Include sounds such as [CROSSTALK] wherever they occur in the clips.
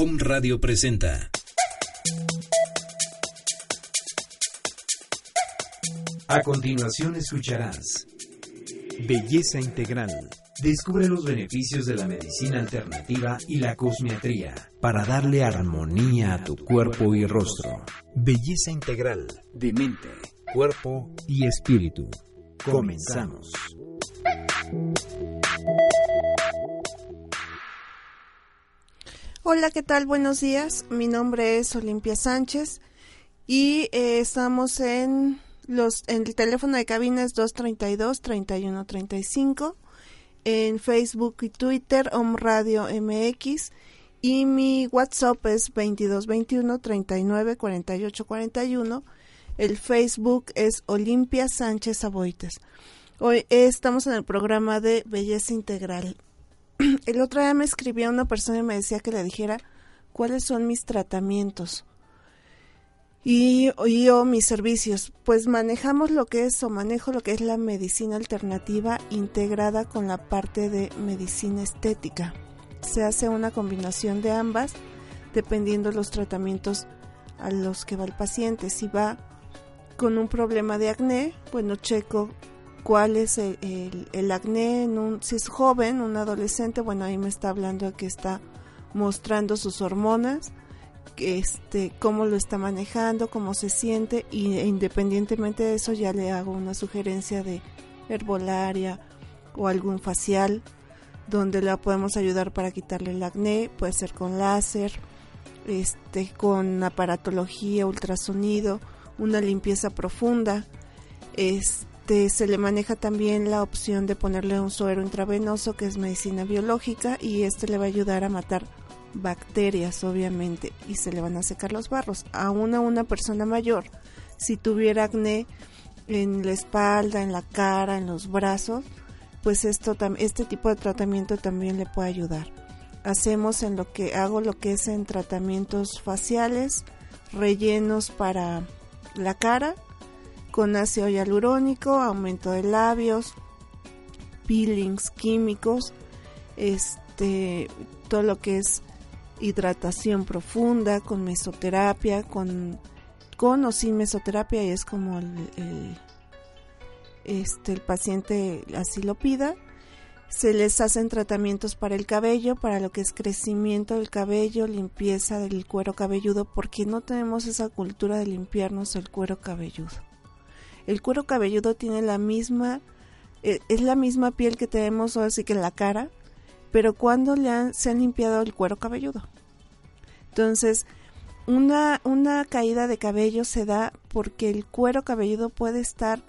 Om Radio presenta. A continuación escucharás Belleza Integral. Descubre los beneficios de la medicina alternativa y la cosmiatría para darle armonía a tu cuerpo y rostro. Belleza Integral de mente, cuerpo y espíritu. Comenzamos. Hola, ¿qué tal? Buenos días. Mi nombre es Olimpia Sánchez y eh, estamos en los en el teléfono de cabina es 232 3135 en Facebook y Twitter Om Radio MX y mi WhatsApp es 2221 39 48 41. El Facebook es Olimpia Sánchez Aboites. Hoy estamos en el programa de Belleza Integral. [CLEARS THROAT] El otro día me escribía una persona y me decía que le dijera cuáles son mis tratamientos y, o mis servicios. Pues manejamos lo que es o manejo lo que es la medicina alternativa integrada con la parte de medicina estética. Se hace una combinación de ambas dependiendo los tratamientos a los que va el paciente. Si va con un problema de acné, bueno, checo cuál es el, acné, en un, si es joven, un adolescente, bueno, ahí me está hablando que está mostrando sus hormonas, este, cómo lo está manejando, cómo se siente, y e independientemente de eso ya le hago una sugerencia de herbolaria o algún facial donde la podemos ayudar para quitarle el acné, puede ser con láser, este, con aparatología, ultrasonido, una limpieza profunda, este, se le maneja también la opción de ponerle un suero intravenoso que es medicina biológica y este le va a ayudar a matar bacterias obviamente y se le van a secar los barros. Aún a una persona mayor, si tuviera acné en la espalda, en la cara, en los brazos, pues esto este tipo de tratamiento también le puede ayudar. Hacemos en lo que hago lo que es en tratamientos faciales, rellenos para la cara con ácido hialurónico, aumento de labios, peelings químicos, este todo lo que es hidratación profunda, con mesoterapia, con, con o sin mesoterapia, y es como este, el paciente así lo pida. Se les hacen tratamientos para el cabello, para lo que es crecimiento del cabello, limpieza del cuero cabelludo, porque no tenemos esa cultura de limpiarnos el cuero cabelludo. El cuero cabelludo tiene la misma, eh, es la misma piel que tenemos así que en la cara, pero cuando le han, se han limpiado el cuero cabelludo. Entonces, una, una caída de cabello se da porque el cuero cabelludo puede estar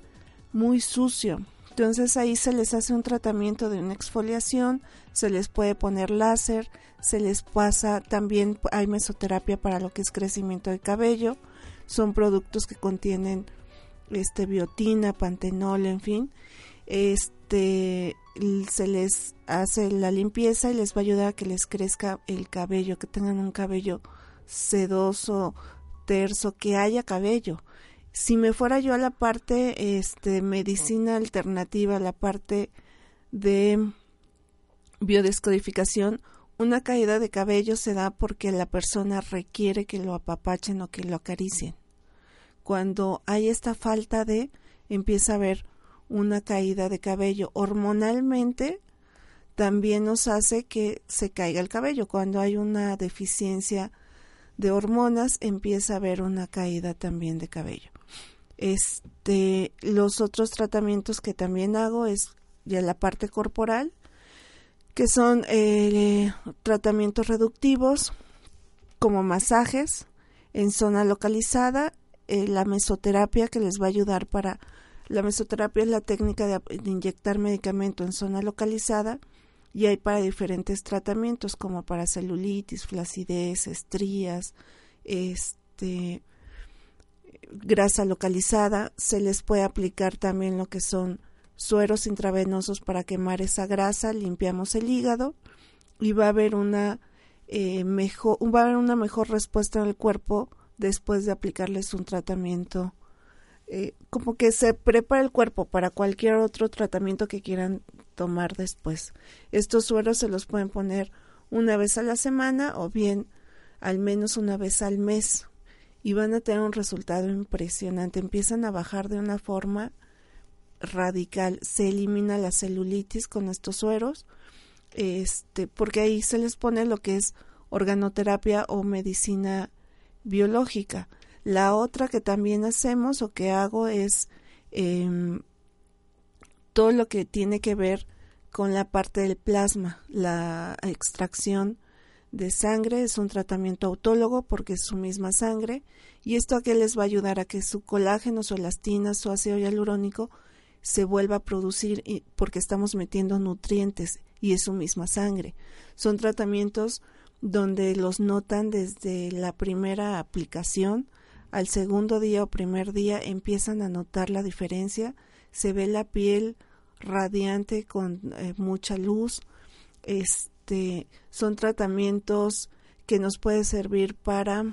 muy sucio. Entonces ahí se les hace un tratamiento de una exfoliación, se les puede poner láser, se les pasa también hay mesoterapia para lo que es crecimiento de cabello. Son productos que contienen este biotina, pantenol, en fin. Este se les hace la limpieza y les va a ayudar a que les crezca el cabello, que tengan un cabello sedoso, terso, que haya cabello. Si me fuera yo a la parte este medicina alternativa, la parte de biodescodificación, una caída de cabello se da porque la persona requiere que lo apapachen o que lo acaricien. Cuando hay esta falta de, empieza a haber una caída de cabello. Hormonalmente también nos hace que se caiga el cabello. Cuando hay una deficiencia de hormonas empieza a haber una caída también de cabello. Este, los otros tratamientos que también hago es ya la parte corporal, que son eh, tratamientos reductivos como masajes en zona localizada, eh, la mesoterapia que les va a ayudar para la mesoterapia es la técnica de, inyectar medicamento en zona localizada y hay para diferentes tratamientos como para celulitis, flacidez, estrías, este grasa localizada, se les puede aplicar también lo que son sueros intravenosos para quemar esa grasa, limpiamos el hígado y va a haber una eh, mejor va a haber una mejor respuesta del cuerpo después de aplicarles un tratamiento eh, como que se prepara el cuerpo para cualquier otro tratamiento que quieran tomar después. Estos sueros se los pueden poner una vez a la semana o bien al menos una vez al mes y van a tener un resultado impresionante. Empiezan a bajar de una forma radical. Se elimina la celulitis con estos sueros, este, porque ahí se les pone lo que es organoterapia o medicina biológica. La otra que también hacemos o que hago es em, todo lo que tiene que ver con la parte del plasma, la extracción de sangre, es un tratamiento autólogo porque es su misma sangre y esto a qué les va a ayudar a que su colágeno, su elastina, su ácido hialurónico se vuelva a producir porque estamos metiendo nutrientes y es su misma sangre. Son tratamientos donde los notan desde la primera aplicación al segundo día o primer día empiezan a notar la diferencia, se ve la piel radiante con eh, mucha luz. Este son tratamientos que nos puede servir para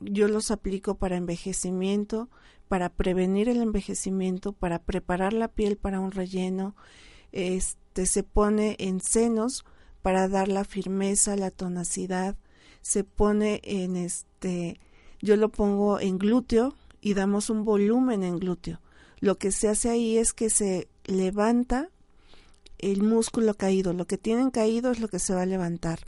yo los aplico para envejecimiento, para prevenir el envejecimiento, para preparar la piel para un relleno. Este se pone en senos para dar la firmeza, la tonacidad, se pone en este yo lo pongo en glúteo y damos un volumen en glúteo. Lo que se hace ahí es que se levanta el músculo caído. Lo que tienen caído es lo que se va a levantar.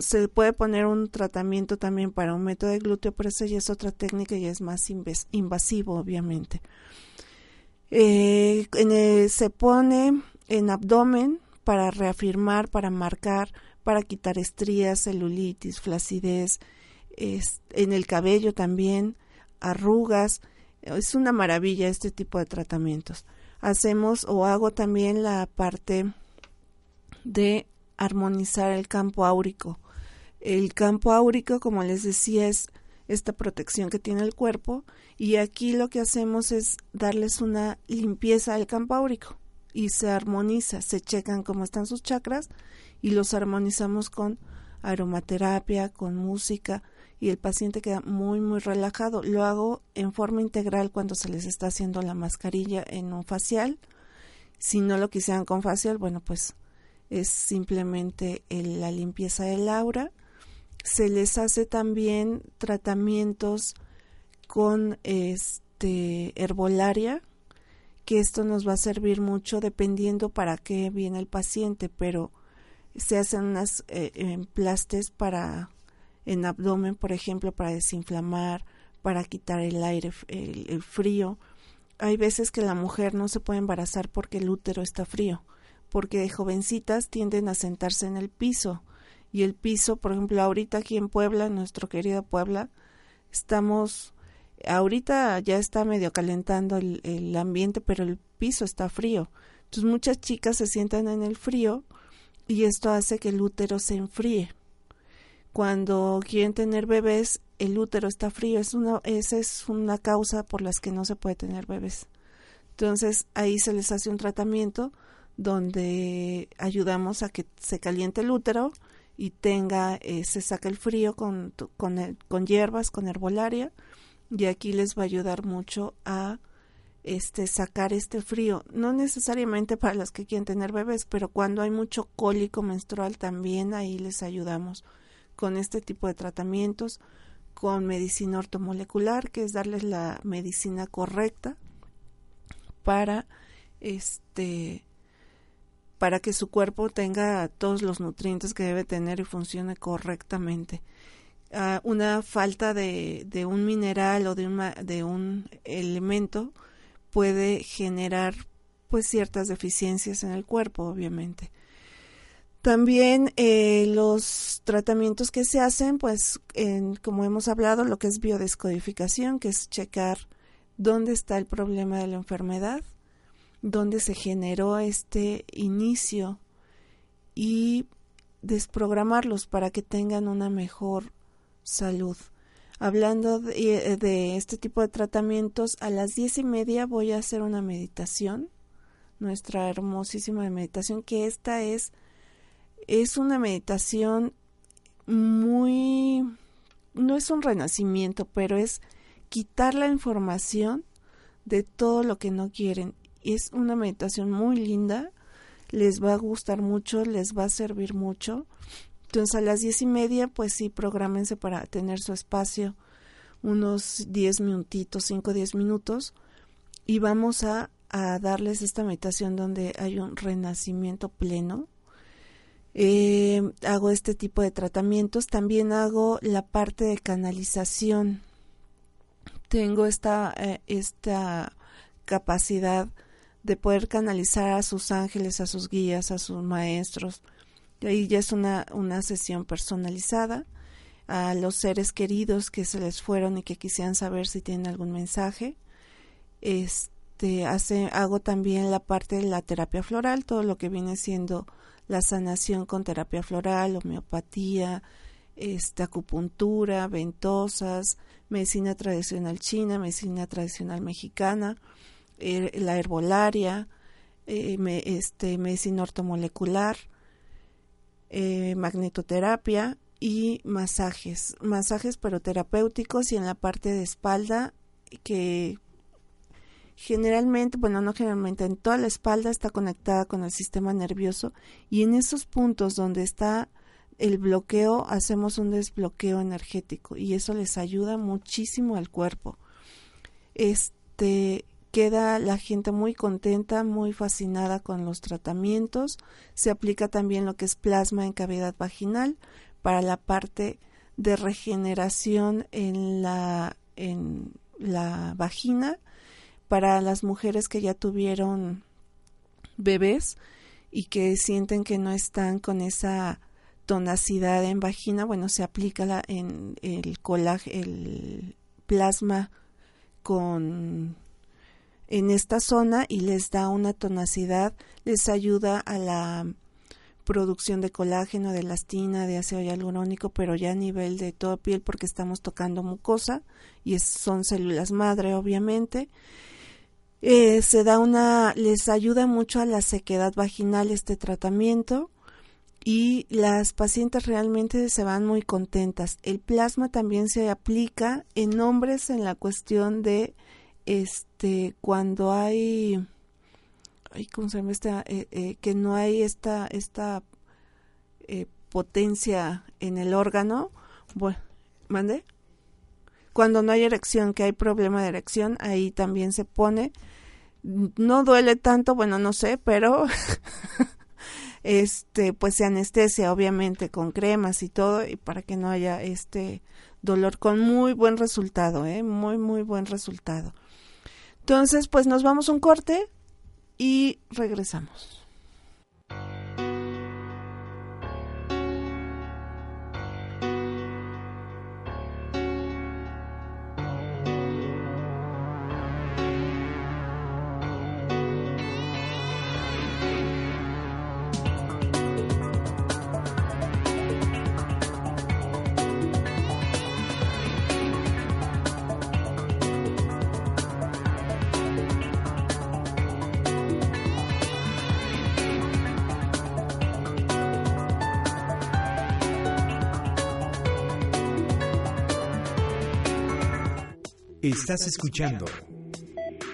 Se puede poner un tratamiento también para un método de glúteo, pero esa ya es otra técnica y es más invasivo, obviamente. Eh, se pone en abdomen para reafirmar, para marcar, para quitar estrías, celulitis, flacidez, en el cabello también, arrugas. Es una maravilla este tipo de tratamientos. Hacemos o hago también la parte de armonizar el campo áurico. El campo áurico, como les decía, es esta protección que tiene el cuerpo y aquí lo que hacemos es darles una limpieza al campo áurico y se armoniza, se checan cómo están sus chakras y los armonizamos con aromaterapia, con música, y el paciente queda muy muy relajado. Lo hago en forma integral cuando se les está haciendo la mascarilla en un facial. Si no lo quisieran con facial, bueno, pues es simplemente la limpieza del aura. Se les hace también tratamientos con este herbolaria, que esto nos va a servir mucho dependiendo para qué viene el paciente, pero se hacen unas eh, emplastes para en abdomen, por ejemplo, para desinflamar, para quitar el aire, el, frío. Hay veces que la mujer no se puede embarazar porque el útero está frío, porque de jovencitas tienden a sentarse en el piso y el piso, por ejemplo, ahorita aquí en Puebla, en nuestro querido Puebla, estamos, ahorita ya está medio calentando el, el ambiente, pero el piso está frío. Entonces muchas chicas se sientan en el frío y esto hace que el útero se enfríe cuando quieren tener bebés, el útero está frío. Es una, esa es una causa por las que no se puede tener bebés. Entonces ahí se les hace un tratamiento donde ayudamos a que se caliente el útero y tenga, eh, se saca el frío con, con, con hierbas, con herbolaria y aquí les va a ayudar mucho a este sacar este frío, no necesariamente para las que quieren tener bebés, pero cuando hay mucho cólico menstrual también ahí les ayudamos con este tipo de tratamientos, con medicina ortomolecular, que es darles la medicina correcta para este para que su cuerpo tenga todos los nutrientes que debe tener y funcione correctamente. Una falta de, un mineral o de un, de un elemento puede generar pues ciertas deficiencias en el cuerpo, obviamente. También eh, los tratamientos que se hacen, pues, en, como hemos hablado, lo que es biodescodificación, que es checar dónde está el problema de la enfermedad, dónde se generó este inicio y desprogramarlos para que tengan una mejor salud. Hablando de, de, este tipo de tratamientos, a las diez y media voy a hacer una meditación, nuestra hermosísima meditación, que esta es, es una meditación muy, no es un renacimiento, pero es quitar la información de todo lo que no quieren. Es una meditación muy linda, les va a gustar mucho, les va a servir mucho. Entonces a las diez y media, pues sí, prográmense para tener su espacio, unos diez minutitos, cinco, diez minutos, y vamos a, a darles esta meditación donde hay un renacimiento pleno. Eh, hago este tipo de tratamientos, también hago la parte de canalización. Tengo esta, eh, esta capacidad de poder canalizar a sus ángeles, a sus guías, a sus maestros. Ahí ya es una, una sesión personalizada a los seres queridos que se les fueron y que quisieran saber si tienen algún mensaje. Este, hace, hago también la parte de la terapia floral, todo lo que viene siendo la sanación con terapia floral, homeopatía, esta acupuntura, ventosas, medicina tradicional china, medicina tradicional mexicana, Er, la herbolaria, eh, este, medicina ortomolecular, eh, magnetoterapia y masajes, masajes pero terapéuticos y en la parte de espalda que generalmente, bueno, no generalmente, en toda la espalda está conectada con el sistema nervioso y en esos puntos donde está el bloqueo hacemos un desbloqueo energético y eso les ayuda muchísimo al cuerpo. Este queda la gente muy contenta, muy fascinada con los tratamientos. Se aplica también lo que es plasma en cavidad vaginal para la parte de regeneración en la, en la vagina para las mujeres que ya tuvieron bebés y que sienten que no están con esa tonacidad en vagina, bueno, se aplica la, en el el plasma con en esta zona y les da una tonacidad, les ayuda a la producción de colágeno, de elastina, de ácido hialurónico, pero ya a nivel de toda piel porque estamos tocando mucosa y son células madre, obviamente. Eh, se da una, les ayuda mucho a la sequedad vaginal este tratamiento y las pacientes realmente se van muy contentas. El plasma también se aplica en hombres en la cuestión de este cuando hay cómo se llama esta eh, eh, que no hay esta esta eh, potencia en el órgano bueno mande cuando no hay erección que hay problema de erección ahí también se pone. No duele tanto bueno no sé pero [LAUGHS] este pues se anestesia obviamente con cremas y todo y para que no haya este dolor con muy buen resultado eh muy muy buen resultado entonces, pues nos vamos un corte y regresamos. Estás escuchando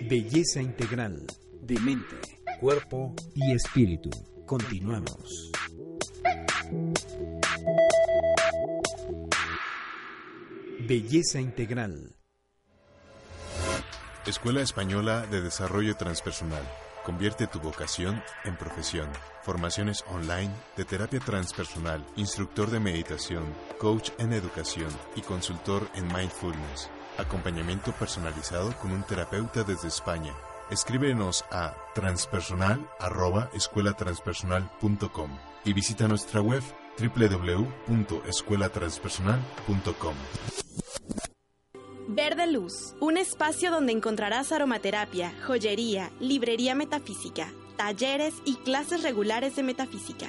Belleza Integral de mente, cuerpo y espíritu. Continuamos. Belleza Integral. Escuela Española de Desarrollo Transpersonal. Convierte tu vocación en profesión. Formaciones online de terapia transpersonal, instructor de meditación, coach en educación y consultor en mindfulness. Acompañamiento personalizado con un terapeuta desde España. Escríbenos a transpersonal@escuelatranspersonal.com y visita nuestra web www.escuelatranspersonal.com. Verde Luz, un espacio donde encontrarás aromaterapia, joyería, librería metafísica, talleres y clases regulares de metafísica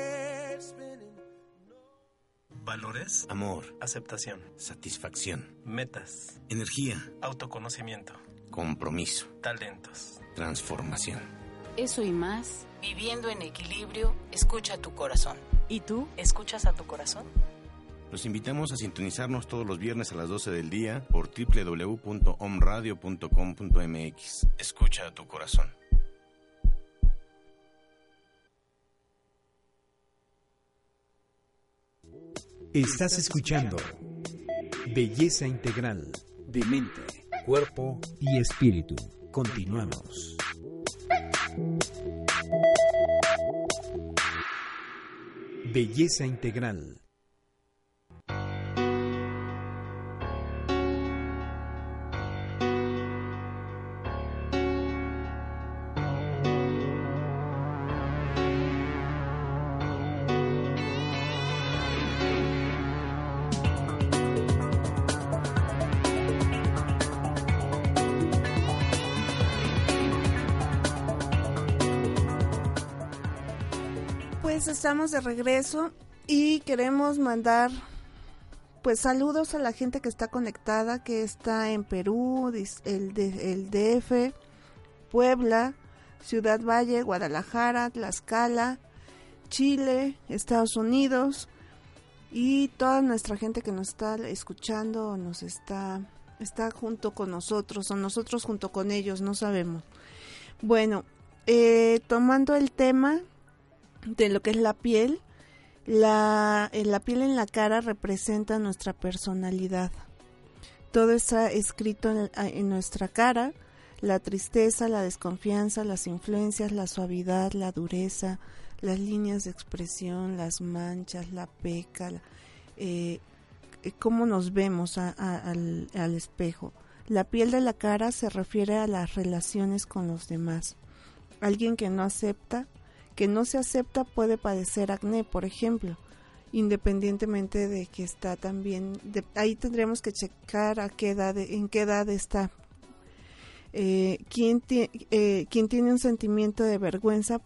Valores. Amor. Aceptación. Satisfacción. Metas. Energía. Autoconocimiento. Compromiso. Talentos. Transformación. Eso y más, viviendo en equilibrio, escucha tu corazón. ¿Y tú escuchas a tu corazón? Los invitamos a sintonizarnos todos los viernes a las 12 del día por www.omradio.com.mx. Escucha a tu corazón. Estás escuchando Belleza Integral de mente, cuerpo y espíritu. Continuamos. Belleza Integral. Estamos de regreso y queremos mandar pues saludos a la gente que está conectada, que está en Perú, el, el DF, Puebla, Ciudad Valle, Guadalajara, Tlaxcala, Chile, Estados Unidos y toda nuestra gente que nos está escuchando nos está está junto con nosotros o nosotros junto con ellos, no sabemos. Bueno, eh, tomando el tema de lo que es la piel, la, eh, la piel en la cara representa nuestra personalidad. Todo está escrito en, en nuestra cara, la tristeza, la desconfianza, las influencias, la suavidad, la dureza, las líneas de expresión, las manchas, la peca, eh, eh, cómo nos vemos al espejo. La piel de la cara se refiere a las relaciones con los demás. Alguien que no acepta, que no se acepta puede padecer acné, por ejemplo, independientemente de que está también, de- ahí tendremos que checar a qué edad, en qué edad está. Eh, quien, eh, tiene un sentimiento de vergüenza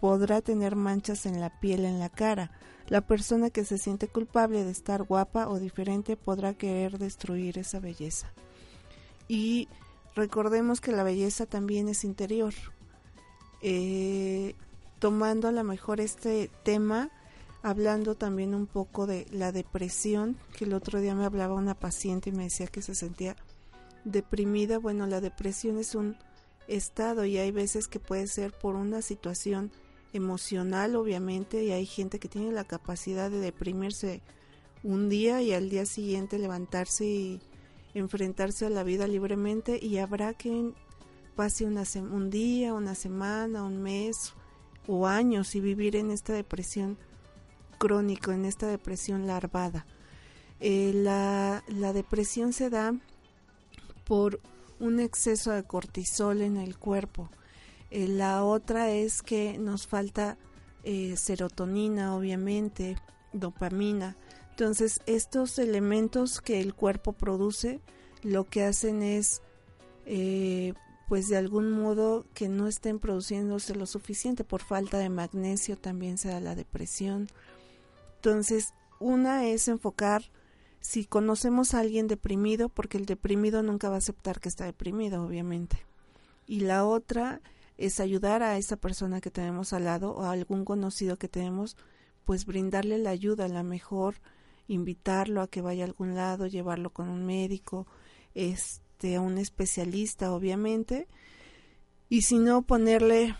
podrá tener manchas en la piel, en la cara. La persona que se siente culpable de estar guapa o diferente podrá querer destruir esa belleza. Y recordemos que la belleza también es interior. Eh, tomando a lo mejor este tema, hablando también un poco de la depresión, que el otro día me hablaba una paciente y me decía que se sentía deprimida. Bueno, la depresión es un estado y hay veces que puede ser por una situación emocional, obviamente, y hay gente que tiene la capacidad de deprimirse un día y al día siguiente levantarse y enfrentarse a la vida libremente y habrá quien pase una un día, una semana, un mes o años y vivir en esta depresión crónico, en esta depresión larvada. Eh, la, la depresión se da por un exceso de cortisol en el cuerpo. Eh, la otra es que nos falta eh, serotonina, obviamente, dopamina. Entonces, estos elementos que el cuerpo produce, lo que hacen es, eh, pues de algún modo, que no estén produciéndose lo suficiente. Por falta de magnesio también se da la depresión. Entonces, una es enfocar si conocemos a alguien deprimido, porque el deprimido nunca va a aceptar que está deprimido, obviamente. Y la otra es ayudar a esa persona que tenemos al lado o a algún conocido que tenemos, pues brindarle la ayuda, la mejor, invitarlo a que vaya a algún lado, llevarlo con un médico, este este a un especialista obviamente. Y si no ponerle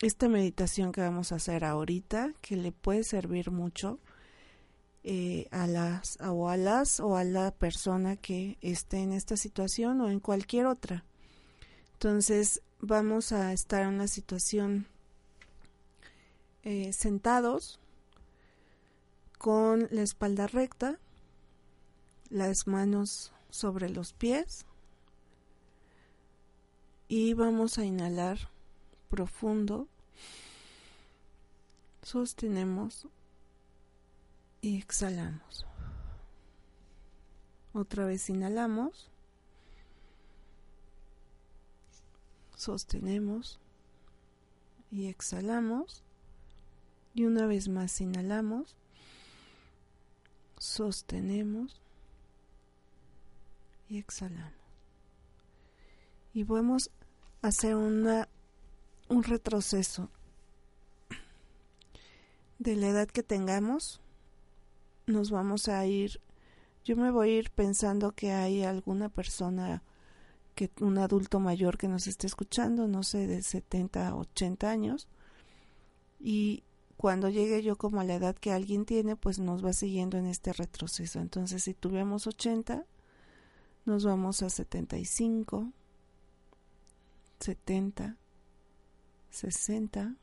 esta meditación que vamos a hacer ahorita que le puede servir mucho eh, a las o a las o a la persona que esté en esta situación o en cualquier otra. Entonces vamos a estar en una situación eh, sentados con la espalda recta, las manos sobre los pies y vamos a inhalar profundo, sostenemos y exhalamos. Otra vez inhalamos, sostenemos y exhalamos. Y una vez más inhalamos, sostenemos y exhalamos. Y podemos hacer una, un retroceso de la edad que tengamos. Nos vamos a ir, yo me voy a ir pensando que hay alguna persona, que un adulto mayor que nos esté escuchando, no sé, de 70, 80 años, y cuando llegue yo como a la edad que alguien tiene, pues nos va siguiendo en este retroceso. Entonces, si tuvimos 80, nos vamos a 75, 70, 60,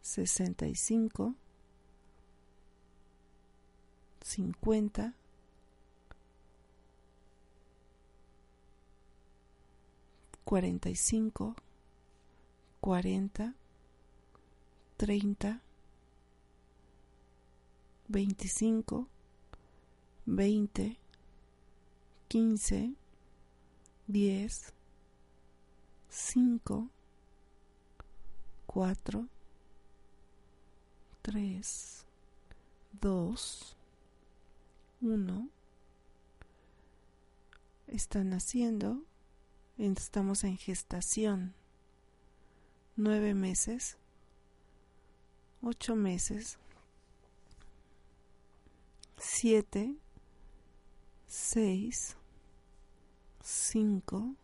65, 50, 45, 40, 30, 25, 20, 15, 10, 5, 4, 3, 2, 1. Están naciendo, estamos en gestación, nueve meses, ocho meses, siete, seis, cinco,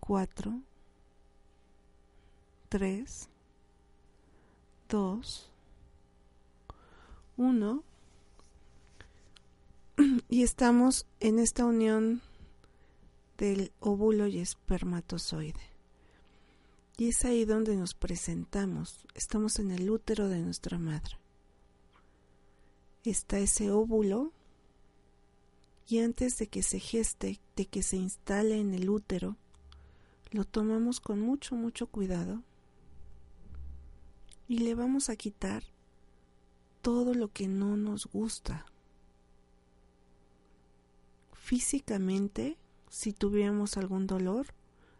cuatro, tres, dos, uno, [CLEARS THROAT] y estamos en esta unión del óvulo y espermatozoide. Y es ahí donde nos presentamos, estamos en el útero de nuestra madre. Está ese óvulo y antes de que se geste, de que se instale en el útero, lo tomamos con mucho, mucho cuidado y le vamos a quitar todo lo que no nos gusta. Físicamente, si tuviéramos algún dolor,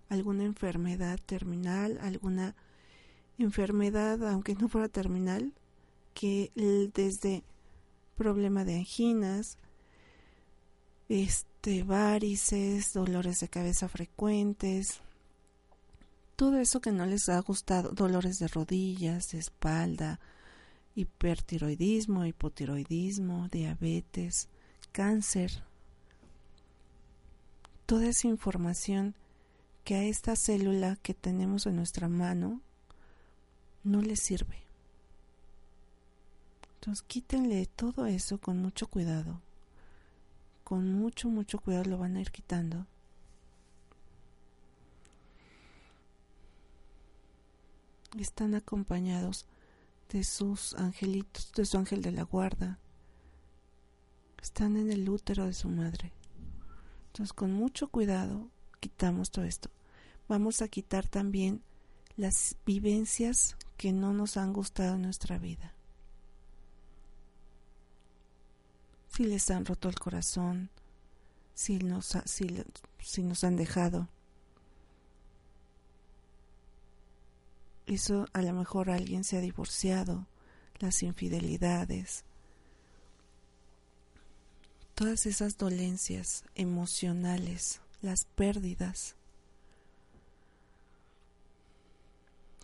alguna enfermedad terminal, alguna enfermedad, aunque no fuera terminal, que desde problema de anginas, este, varices, dolores de cabeza frecuentes, todo eso que no les ha gustado, dolores de rodillas, de espalda, hipertiroidismo, hipotiroidismo, diabetes, cáncer, toda esa información que a esta célula que tenemos en nuestra mano no le sirve. Entonces quítenle todo eso con mucho cuidado. Con mucho, mucho cuidado lo van a ir quitando. Están acompañados de sus angelitos, de su ángel de la guarda. Están en el útero de su madre. Entonces con mucho cuidado quitamos todo esto. Vamos a quitar también las vivencias que no nos han gustado en nuestra vida. Si les han roto el corazón, si nos, si, si nos han dejado. Eso a lo mejor alguien se ha divorciado, las infidelidades, todas esas dolencias emocionales, las pérdidas.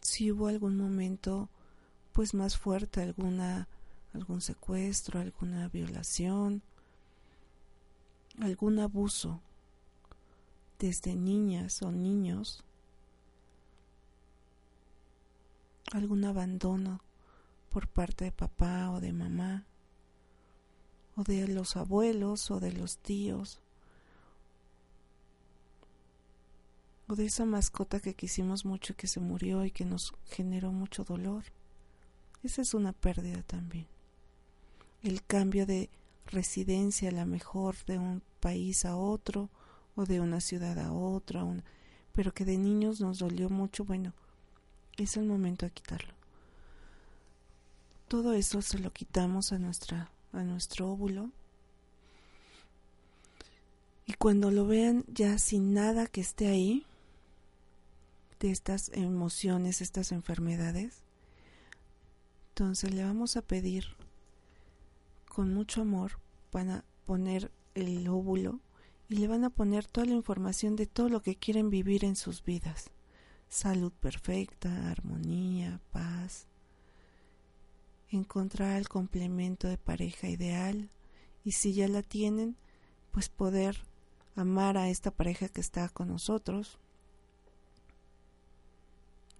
Si hubo algún momento pues más fuerte, alguna algún secuestro, alguna violación, algún abuso desde niñas o niños algún abandono por parte de papá o de mamá o de los abuelos o de los tíos o de esa mascota que quisimos mucho y que se murió y que nos generó mucho dolor. Esa es una pérdida también. El cambio de residencia, a la mejor de un país a otro o de una ciudad a otra, pero que de niños nos dolió mucho, bueno, es el momento de quitarlo. Todo eso se lo quitamos a nuestra a nuestro óvulo. Y cuando lo vean ya sin nada que esté ahí de estas emociones, estas enfermedades, entonces le vamos a pedir con mucho amor, van a poner el óvulo y le van a poner toda la información de todo lo que quieren vivir en sus vidas. Salud perfecta, armonía, paz, encontrar el complemento de pareja ideal y si ya la tienen, pues poder amar a esta pareja que está con nosotros,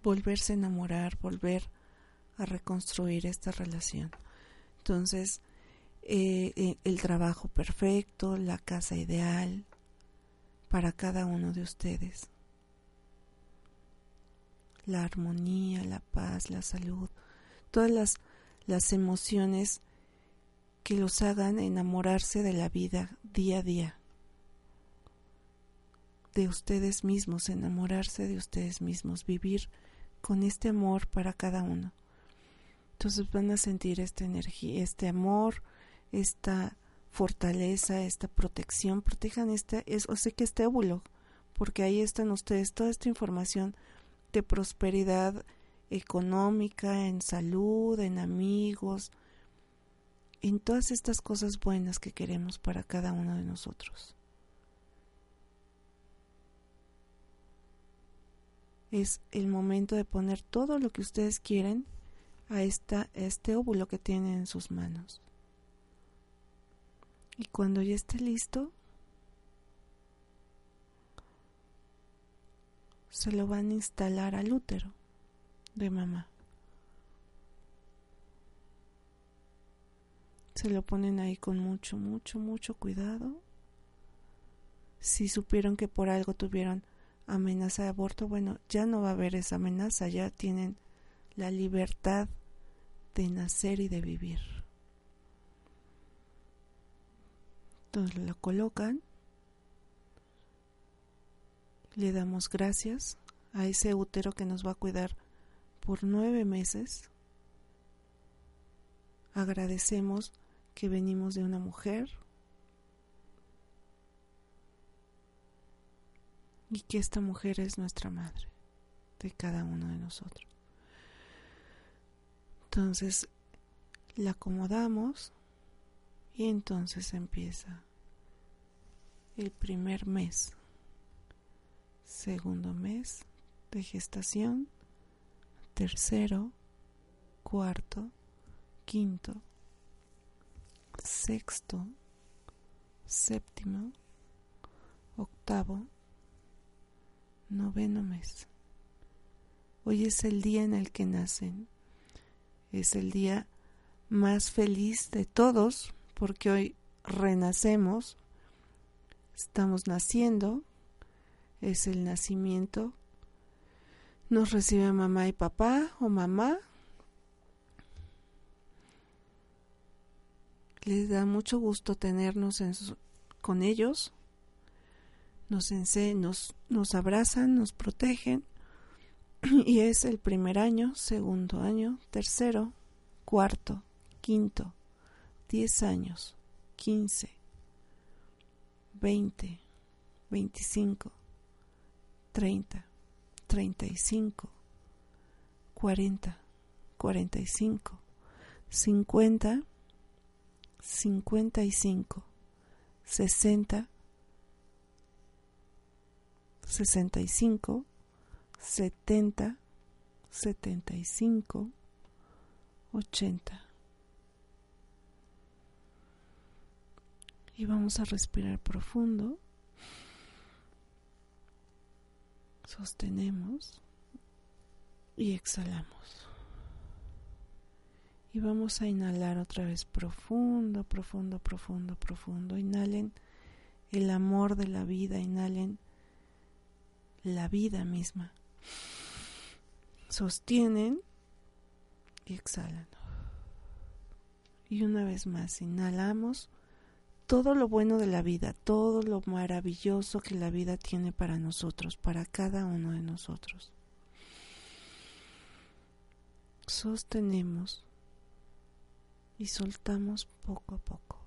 volverse a enamorar, volver a reconstruir esta relación. Entonces, eh, eh, el trabajo perfecto, la casa ideal para cada uno de ustedes, la armonía, la paz, la salud, todas las las emociones que los hagan enamorarse de la vida día a día, de ustedes mismos, enamorarse de ustedes mismos, vivir con este amor para cada uno. Entonces van a sentir esta energía, este amor, esta fortaleza, esta protección, protejan este, es, o sé que este óvulo, porque ahí están ustedes, toda esta información de prosperidad, económica, en salud, en amigos, en todas estas cosas buenas que queremos para cada uno de nosotros. Es el momento de poner todo lo que ustedes quieren a, esta, este óvulo que tienen en sus manos. Y cuando ya esté listo, se lo van a instalar al útero de mamá. Se lo ponen ahí con mucho, mucho, mucho cuidado. Si supieron que por algo tuvieron amenaza de aborto, bueno, ya no va a haber esa amenaza, ya tienen la libertad de nacer y de vivir. Entonces lo colocan, le damos gracias a ese útero que nos va a cuidar por nueve meses. Agradecemos que venimos de una mujer y que esta mujer es nuestra madre de cada uno de nosotros. Entonces la acomodamos y entonces empieza el primer mes, segundo mes de gestación tercero, cuarto, quinto, sexto, séptimo, octavo, noveno mes. Hoy es el día en el que nacen. Es el día más feliz de todos porque hoy renacemos, estamos naciendo, es el nacimiento nos recibe mamá y papá o mamá. Les da mucho gusto tenernos con ellos. Nos, nos, nos abrazan, nos protegen. [CLEARS THROAT] Y es el primer año, segundo año, tercero, cuarto, quinto, diez años, quince, veinte, veinticinco, treinta 35, 40, 45, 50, 55, 60, 65, 70, 75, 80. Y vamos a respirar profundo. Sostenemos y exhalamos. Y vamos a inhalar otra vez profundo, profundo, profundo, profundo. Inhalen el amor de la vida, inhalen la vida misma. Sostienen y exhalan. Y una vez más, inhalamos todo lo bueno de la vida, todo lo maravilloso que la vida tiene para nosotros, para cada uno de nosotros. Sostenemos y soltamos poco a poco.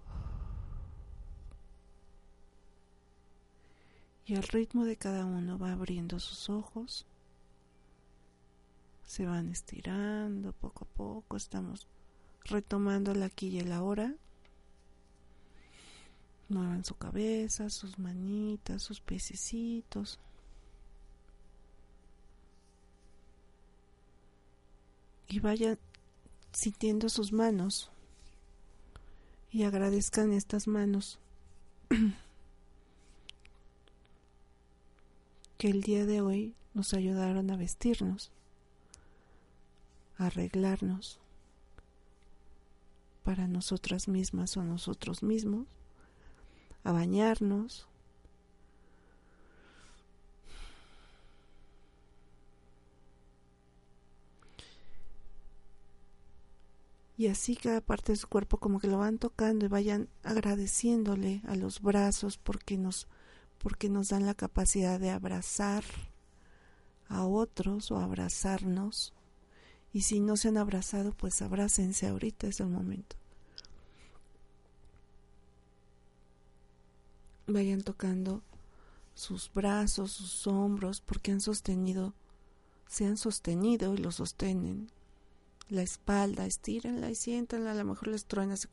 Y al ritmo de cada uno va abriendo sus ojos, se van estirando poco a poco, estamos retomando el aquí y el ahora. Muevan su cabeza, sus manitas, sus piececitos. Y vayan sintiendo sus manos y agradezcan estas manos [CLEARS THROAT] que el día de hoy nos ayudaron a vestirnos, a arreglarnos para nosotras mismas o nosotros mismos, a bañarnos, y así cada parte de su cuerpo como que lo van tocando y vayan agradeciéndole a los brazos porque nos porque nos dan la capacidad de abrazar a otros o abrazarnos. Y si no se han abrazado pues abrácense ahorita es el momento vayan tocando sus brazos sus hombros porque han sostenido se han sostenido y lo sostienen la espalda, estírenla y siéntanla, a lo mejor les truena así,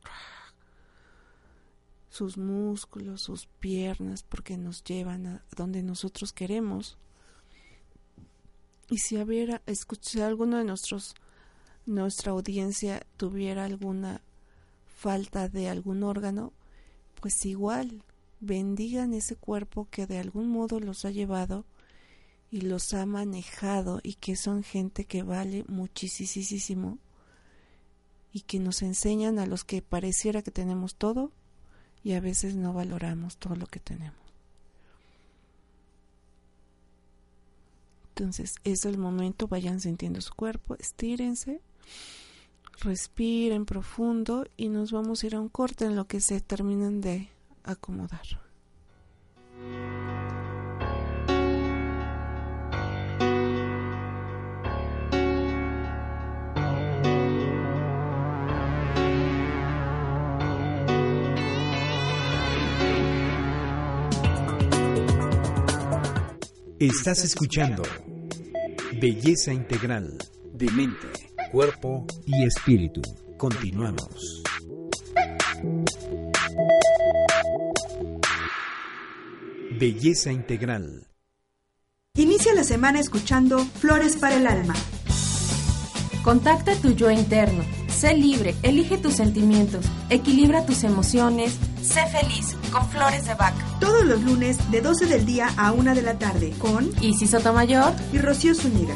sus músculos, sus piernas, porque nos llevan a donde nosotros queremos. Y si hubiera, si alguno de nuestros, nuestra audiencia tuviera alguna falta de algún órgano, pues igual, bendigan ese cuerpo que de algún modo los ha llevado y los ha manejado y que son gente que vale muchísimo y que nos enseñan a los que pareciera que tenemos todo y a veces no valoramos todo lo que tenemos. Entonces es el momento, vayan sintiendo su cuerpo, estírense, respiren profundo y nos vamos a ir a un corte en lo que se terminan de acomodar. Estás escuchando Belleza Integral de mente, cuerpo y espíritu. Continuamos. Belleza Integral. Inicia la semana escuchando Flores para el Alma. Contacta tu yo interno. Sé libre, elige tus sentimientos, equilibra tus emociones, sé feliz con Flores de Vaca. Todos los lunes de 12 del día a 1 de la tarde con Isis Sotomayor y Rocío Zúñiga.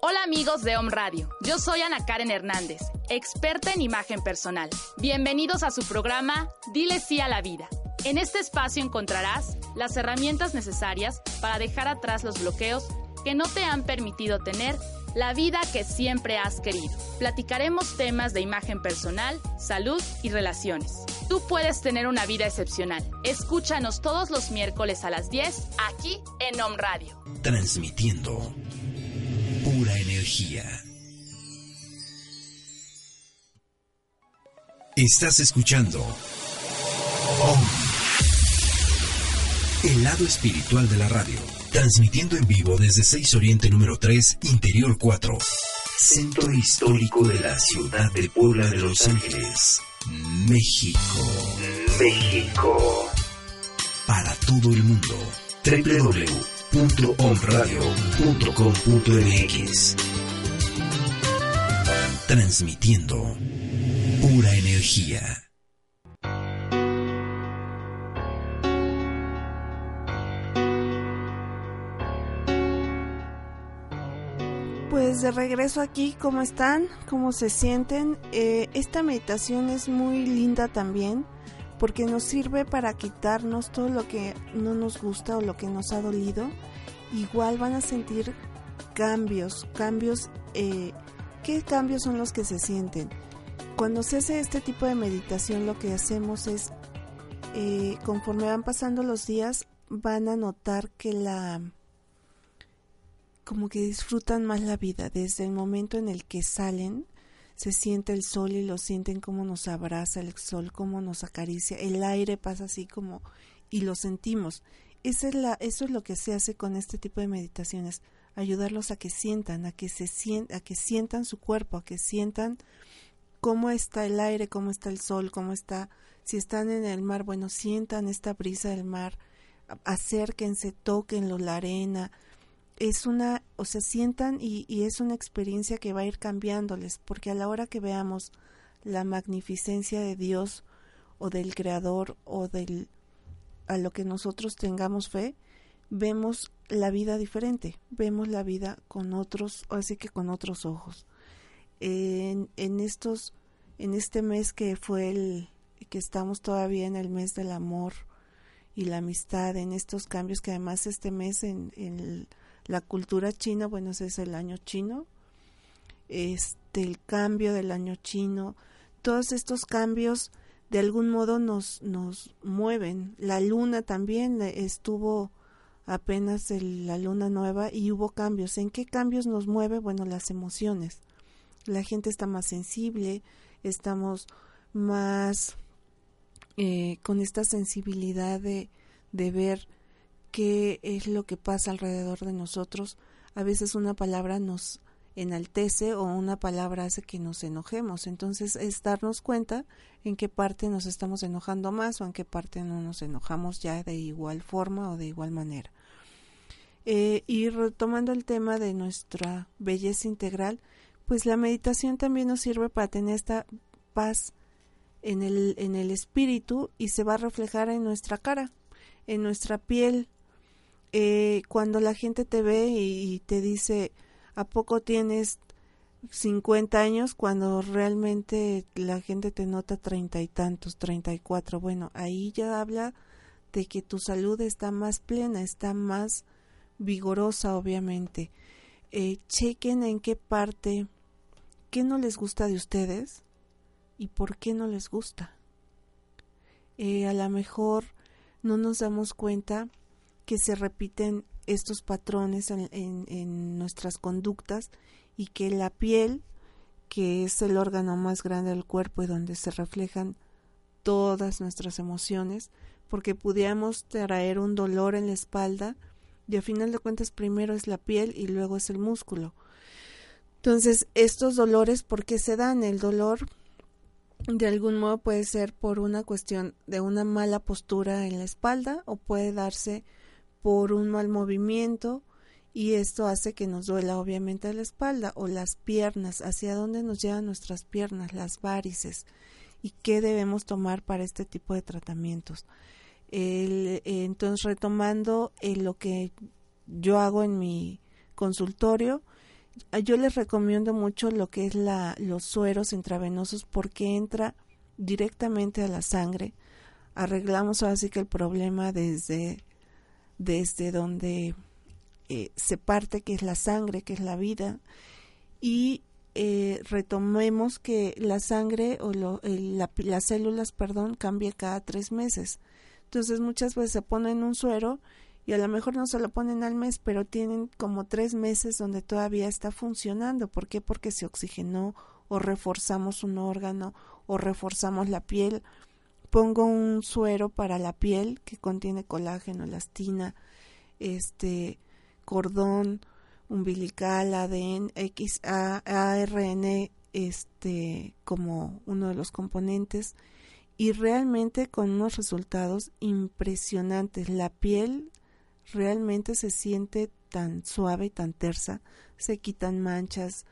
Hola amigos de Home Radio, yo soy Ana Karen Hernández, experta en imagen personal. Bienvenidos a su programa Dile sí a la vida. En este espacio encontrarás las herramientas necesarias para dejar atrás los bloqueos que no te han permitido tener la vida que siempre has querido. Platicaremos temas de imagen personal, salud y relaciones. Tú puedes tener una vida excepcional. Escúchanos todos los miércoles a las 10 aquí en Home Radio. Transmitiendo pura energía. Estás escuchando el lado espiritual de la radio, transmitiendo en vivo desde 6 Oriente número 3, Interior 4, Centro Histórico de la Ciudad de Puebla de Los Ángeles, México. México. para todo el mundo. www.omradio.com.mx Transmitiendo pura energía. Pues de regreso aquí, ¿cómo están? ¿Cómo se sienten? Eh, esta meditación es muy linda también porque nos sirve para quitarnos todo lo que no nos gusta o lo que nos ha dolido. Igual van a sentir cambios, cambios. Eh, ¿Qué cambios son los que se sienten? Cuando se hace este tipo de meditación lo que hacemos es, eh, conforme van pasando los días, van a notar que la como que disfrutan más la vida desde el momento en el que salen se siente el sol y lo sienten como nos abraza el sol como nos acaricia el aire pasa así como y lo sentimos. Esa es la, eso es lo que se hace con este tipo de meditaciones ayudarlos a que sientan a que se a que sientan su cuerpo a que sientan cómo está el aire cómo está el sol cómo está si están en el mar bueno sientan esta brisa del mar acérquense toquenlo la arena es una, o se sientan y, y, es una experiencia que va a ir cambiándoles, porque a la hora que veamos la magnificencia de Dios o del Creador o del a lo que nosotros tengamos fe, vemos la vida diferente, vemos la vida con otros, así que con otros ojos. En, en estos, en este mes que fue el, que estamos todavía en el mes del amor y la amistad, en estos cambios que además este mes en, en el la cultura china, bueno, ese es el año chino, este, el cambio del año chino, todos estos cambios de algún modo nos, nos mueven. La luna también estuvo apenas la luna nueva y hubo cambios. ¿En qué cambios nos mueve? Bueno, las emociones. La gente está más sensible, estamos más eh, con esta sensibilidad de, de ver qué es lo que pasa alrededor de nosotros. A veces una palabra nos enaltece o una palabra hace que nos enojemos. Entonces es darnos cuenta en qué parte nos estamos enojando más o en qué parte no nos enojamos ya de igual forma o de igual manera. Eh, y retomando el tema de nuestra belleza integral, pues la meditación también nos sirve para tener esta paz en el, en el espíritu y se va a reflejar en nuestra cara, en nuestra piel, eh, cuando la gente te ve y, te dice, ¿a poco tienes 50 años? Cuando realmente la gente te nota treinta y tantos, treinta y cuatro. Bueno, ahí ya habla de que tu salud está más plena, está más vigorosa, obviamente. Eh, chequen en qué parte, qué no les gusta de ustedes y por qué no les gusta. Eh, a lo mejor no nos damos cuenta que se repiten estos patrones en, nuestras conductas y que la piel, que es el órgano más grande del cuerpo y donde se reflejan todas nuestras emociones, porque pudiéramos traer un dolor en la espalda y a final de cuentas primero es la piel y luego es el músculo. Entonces, estos dolores, ¿por qué se dan? El dolor de algún modo puede ser por una cuestión de una mala postura en la espalda o puede darse por un mal movimiento y esto hace que nos duela obviamente la espalda o las piernas, hacia dónde nos llevan nuestras piernas, las varices y qué debemos tomar para este tipo de tratamientos. El, entonces, retomando eh, lo que yo hago en mi consultorio, yo les recomiendo mucho lo que es la, los sueros intravenosos porque entra directamente a la sangre. Arreglamos así que el problema desde desde donde eh, se parte, que es la sangre, que es la vida, y eh, retomemos que la sangre o las células, perdón, cambia cada tres meses. Entonces muchas veces se ponen un suero y a lo mejor no se lo ponen al mes, pero tienen como tres meses donde todavía está funcionando. ¿Por qué? Porque se oxigenó o reforzamos un órgano o reforzamos la piel pongo un suero para la piel que contiene colágeno, elastina, este cordón umbilical, ADN, XA, ARN, este como uno de los componentes y realmente con unos resultados impresionantes. La piel realmente se siente tan suave y tan tersa, se quitan manchas,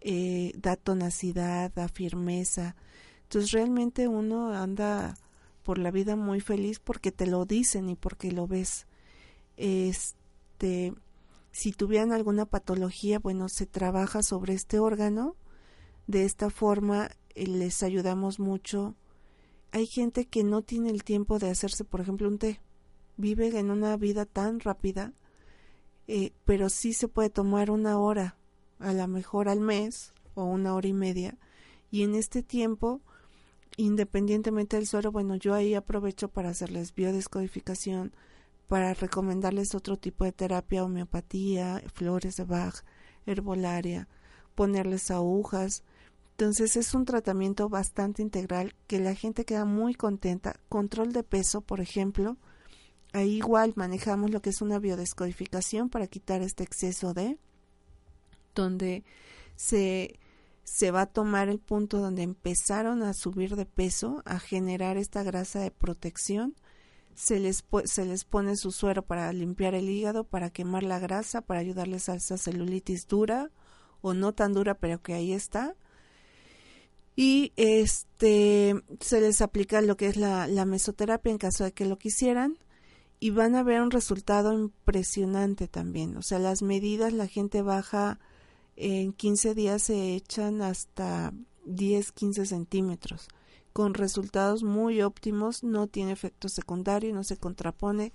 eh, da tonacidad, da firmeza. Entonces realmente uno anda por la vida muy feliz porque te lo dicen y porque lo ves. Este, si tuvieran alguna patología, bueno, se trabaja sobre este órgano. De esta forma eh, les ayudamos mucho. Hay gente que no tiene el tiempo de hacerse, por ejemplo, un té. Vive en una vida tan rápida, eh, pero sí se puede tomar una hora, a lo mejor al mes o una hora y media. Y en este tiempo independientemente del suero, bueno, yo ahí aprovecho para hacerles biodescodificación, para recomendarles otro tipo de terapia, homeopatía, flores de Bach, herbolaria, ponerles agujas. Entonces es un tratamiento bastante integral que la gente queda muy contenta. Control de peso, por ejemplo, ahí igual manejamos lo que es una biodescodificación para quitar este exceso de, donde se se va a tomar el punto donde empezaron a subir de peso, a generar esta grasa de protección. Se les, se les pone su suero para limpiar el hígado, para quemar la grasa, para ayudarles a esa celulitis dura o no tan dura, pero que ahí está. Y este se les aplica lo que es la, la mesoterapia en caso de que lo quisieran y van a ver un resultado impresionante también. O sea, las medidas la gente baja en 15 días se echan hasta 10, 15 centímetros, con resultados muy óptimos, no tiene efecto secundario, no se contrapone,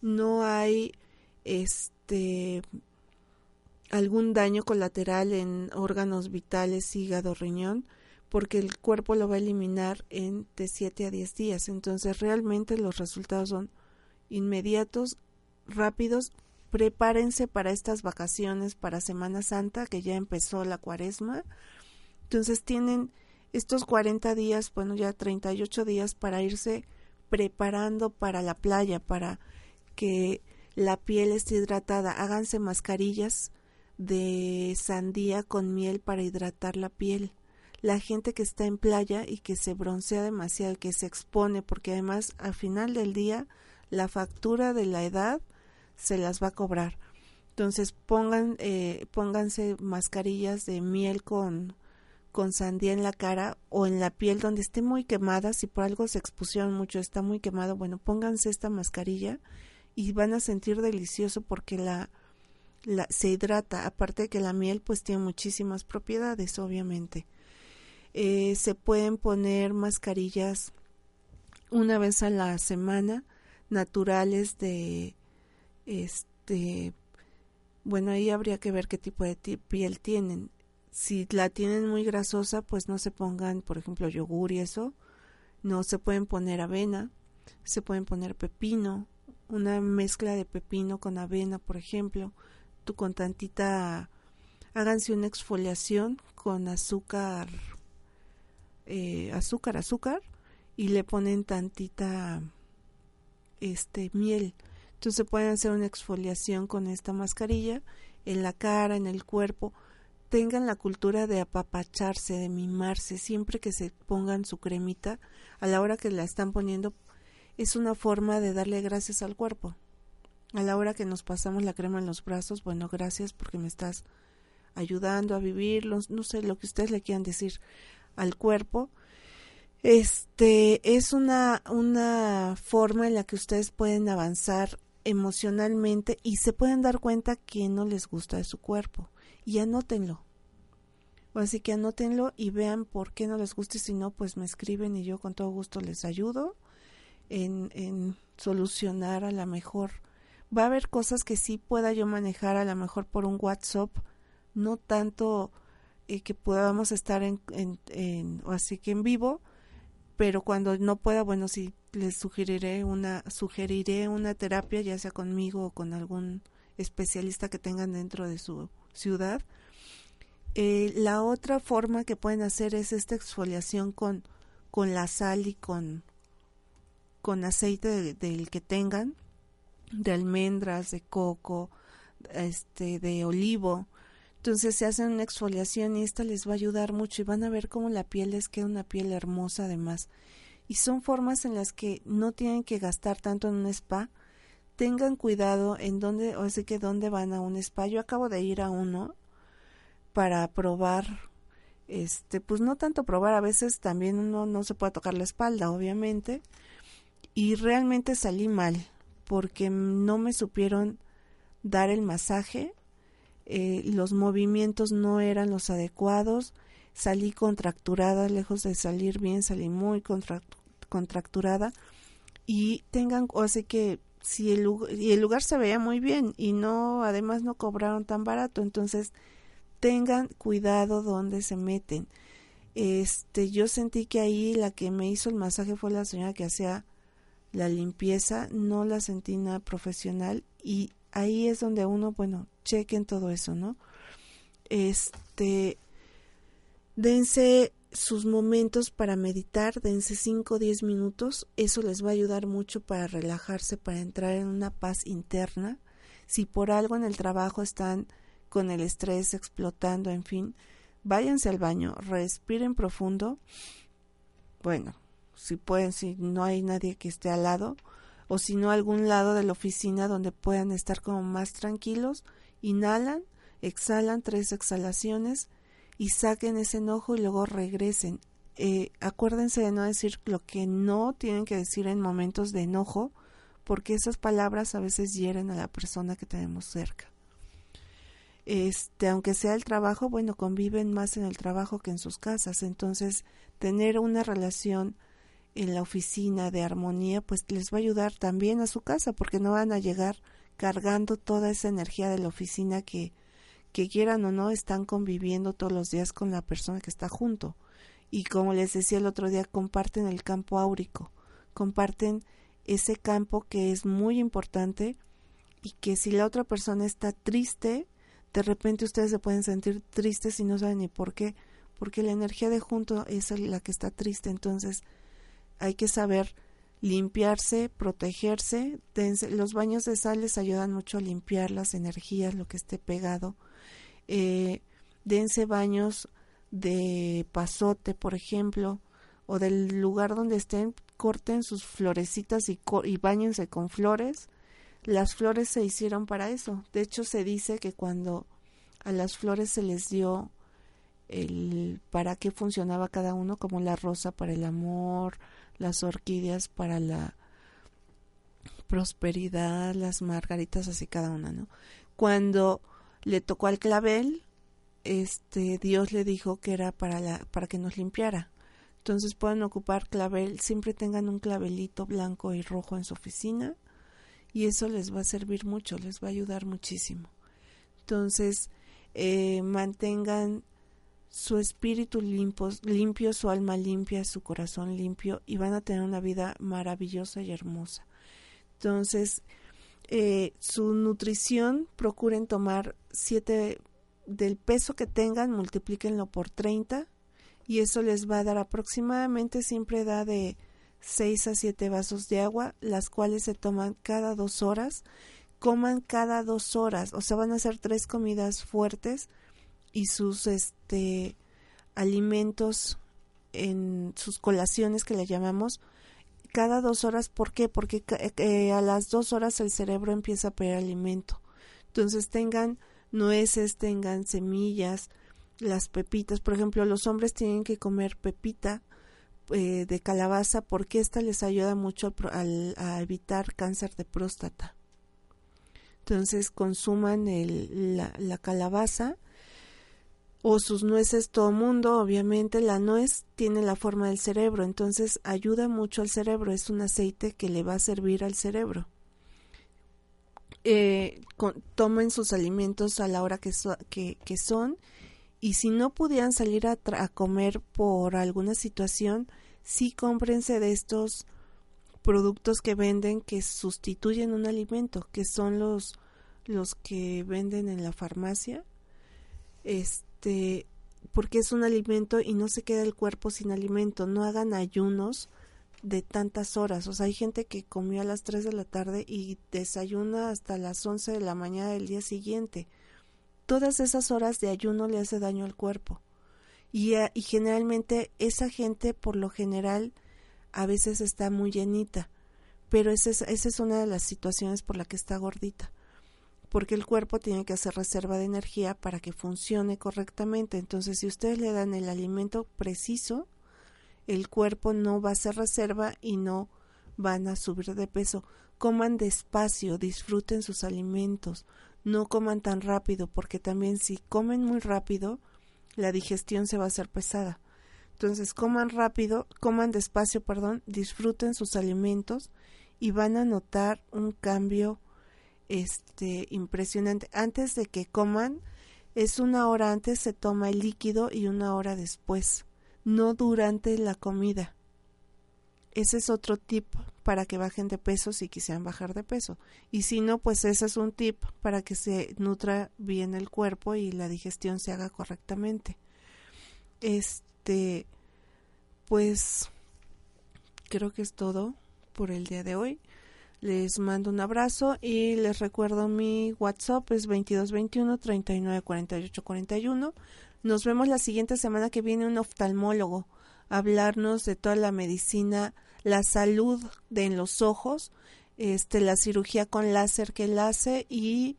no hay este algún daño colateral en órganos vitales, hígado, riñón, porque el cuerpo lo va a eliminar en de 7 a 10 días. Entonces realmente los resultados son inmediatos, rápidos, prepárense para estas vacaciones, para Semana Santa, que ya empezó la cuaresma. Entonces tienen estos 40 días, bueno, ya 38 días para irse preparando para la playa, para que la piel esté hidratada. Háganse mascarillas de sandía con miel para hidratar la piel. La gente que está en playa y que se broncea demasiado, que se expone, porque además al final del día la factura de la edad se las va a cobrar. Entonces pongan, eh, pónganse mascarillas de miel con, con sandía en la cara o en la piel donde esté muy quemada, si por algo se expusieron mucho, está muy quemado, bueno, pónganse esta mascarilla y van a sentir delicioso porque la, la se hidrata, aparte de que la miel pues tiene muchísimas propiedades, obviamente. Eh, se pueden poner mascarillas una vez a la semana, naturales de este bueno ahí habría que ver qué tipo de piel tienen. Si la tienen muy grasosa pues no se pongan por ejemplo yogur y eso. No se pueden poner avena se pueden poner pepino una mezcla de pepino con avena por ejemplo. Tú con tantita háganse una exfoliación con azúcar eh, azúcar azúcar y le ponen tantita este miel entonces pueden hacer una exfoliación con esta mascarilla en la cara, en el cuerpo. Tengan la cultura de apapacharse, de mimarse, siempre que se pongan su cremita, a la hora que la están poniendo, es una forma de darle gracias al cuerpo. A la hora que nos pasamos la crema en los brazos, bueno, gracias porque me estás ayudando a vivir, no sé lo que ustedes le quieran decir al cuerpo. Este es una, una forma en la que ustedes pueden avanzar emocionalmente y se pueden dar cuenta que no les gusta de su cuerpo y anótenlo. Así que anótenlo y vean por qué no les gusta y si no, pues me escriben y yo con todo gusto les ayudo en, en solucionar a la mejor. Va a haber cosas que sí pueda yo manejar a lo mejor por un WhatsApp, no tanto eh, que podamos estar en, en, en, así que en vivo, pero cuando no pueda, bueno, sí les sugeriré una sugeriré una terapia ya sea conmigo o con algún especialista que tengan dentro de su ciudad. Eh, la otra forma que pueden hacer es esta exfoliación con, con la sal y con, con aceite del que tengan, de almendras, de coco, este, de olivo. Entonces se hacen una exfoliación y esta les va a ayudar mucho y van a ver cómo la piel les queda una piel hermosa además y son formas en las que no tienen que gastar tanto en un spa. Tengan cuidado en dónde, o así que dónde van a un spa. Yo acabo de ir a uno para probar, este, pues no tanto probar, a veces también uno no se puede tocar la espalda, obviamente, y realmente salí mal porque no me supieron dar el masaje, eh, los movimientos no eran los adecuados, salí contracturada, lejos de salir bien, salí muy contracturada. Y tengan, o así que si el, el lugar se veía muy bien y no, además no cobraron tan barato, entonces tengan cuidado donde se meten. Este, yo sentí que ahí la que me hizo el masaje fue la señora que hacía la limpieza, no la sentí nada profesional y ahí es donde uno, bueno, chequen todo eso, ¿no? Este, dense sus momentos para meditar, dense 5 o 10 minutos, eso les va a ayudar mucho para relajarse, para entrar en una paz interna. Si por algo en el trabajo están con el estrés explotando, en fin, váyanse al baño, respiren profundo. Bueno, si pueden, si no hay nadie que esté al lado, o si no algún lado de la oficina donde puedan estar como más tranquilos, inhalan, exhalan tres exhalaciones y saquen ese enojo y luego regresen. Eh, acuérdense de no decir lo que no tienen que decir en momentos de enojo, porque esas palabras a veces hieren a la persona que tenemos cerca. Este, aunque sea el trabajo, bueno, conviven más en el trabajo que en sus casas, entonces tener una relación en la oficina de armonía, pues les va a ayudar también a su casa, porque no van a llegar cargando toda esa energía de la oficina que, que quieran o no, están conviviendo todos los días con la persona que está junto. Y como les decía el otro día, comparten el campo áurico, comparten ese campo que es muy importante y que si la otra persona está triste, de repente ustedes se pueden sentir tristes y no saben ni por qué, porque la energía de junto es la que está triste, entonces hay que saber limpiarse, protegerse. los baños de sal les ayudan mucho a limpiar las energías, lo que esté pegado. Eh, dense baños de pasote, por ejemplo, o del lugar donde estén, corten sus florecitas y, y bañense con flores. Las flores se hicieron para eso. De hecho, se dice que cuando a las flores se les dio el para qué funcionaba cada uno, como la rosa para el amor, las orquídeas para la prosperidad, las margaritas así cada una, ¿no? Cuando le tocó al clavel, este Dios le dijo que era para la para que nos limpiara. Entonces pueden ocupar clavel, siempre tengan un clavelito blanco y rojo en su oficina y eso les va a servir mucho, les va a ayudar muchísimo. Entonces, eh, mantengan su espíritu limpio, limpio, su alma limpia, su corazón limpio y van a tener una vida maravillosa y hermosa. Entonces, eh, su nutrición, procuren tomar siete del peso que tengan, multiplíquenlo por 30 y eso les va a dar aproximadamente, siempre da de 6 a 7 vasos de agua, las cuales se toman cada dos horas. Coman cada dos horas, o sea, van a hacer tres comidas fuertes y sus este alimentos en sus colaciones que le llamamos cada dos horas ¿por qué? porque eh, a las dos horas el cerebro empieza a pedir alimento. Entonces tengan nueces tengan semillas las pepitas. Por ejemplo los hombres tienen que comer pepita eh, de calabaza porque esta les ayuda mucho a evitar cáncer de próstata. Entonces consuman el, la, la calabaza o sus nueces todo mundo, obviamente la nuez tiene la forma del cerebro, entonces ayuda mucho al cerebro, es un aceite que le va a servir al cerebro. Eh, tomen sus alimentos a la hora que, que, son y si no pudieran salir a, a, comer por alguna situación, sí cómprense de estos productos que venden que sustituyen un alimento, que son los, los que venden en la farmacia. Este, este, porque es un alimento y no se queda el cuerpo sin alimento, no hagan ayunos de tantas horas, o sea, hay gente que comió a las 3 de la tarde y desayuna hasta las 11 de la mañana del día siguiente. Todas esas horas de ayuno le hace daño al cuerpo. Y, y generalmente esa gente, por lo general, a veces está muy llenita, pero esa es, esa es una de las situaciones por la que está gordita, porque el cuerpo tiene que hacer reserva de energía para que funcione correctamente. Entonces, si ustedes le dan el alimento preciso, el cuerpo no va a hacer reserva y no van a subir de peso. Coman despacio, disfruten sus alimentos, no coman tan rápido, porque también si comen muy rápido, la digestión se va a hacer pesada. Entonces, coman rápido, coman despacio, perdón, disfruten sus alimentos y van a notar un cambio este impresionante. Antes de que coman, es una hora antes se toma el líquido y una hora después, no durante la comida. Ese es otro tip para que bajen de peso si quisieran bajar de peso. Y si no, pues ese es un tip para que se nutra bien el cuerpo y la digestión se haga correctamente. Este, pues creo que es todo por el día de hoy. Les mando un abrazo y les recuerdo mi WhatsApp es 2221 39 48 41. Nos vemos la siguiente semana que viene un oftalmólogo a hablarnos de toda la medicina, la salud de en los ojos, este la cirugía con láser que él hace y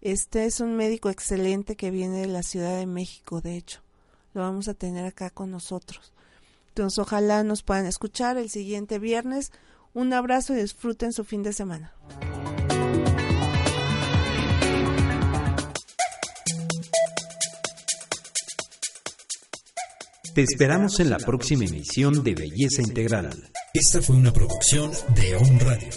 este es un médico excelente que viene de la Ciudad de México, de hecho. Lo vamos a tener acá con nosotros. Entonces, ojalá nos puedan escuchar el siguiente viernes. Un abrazo y disfruten su fin de semana. Te esperamos en la próxima emisión de Belleza Integral. Esta fue una producción de On Radio.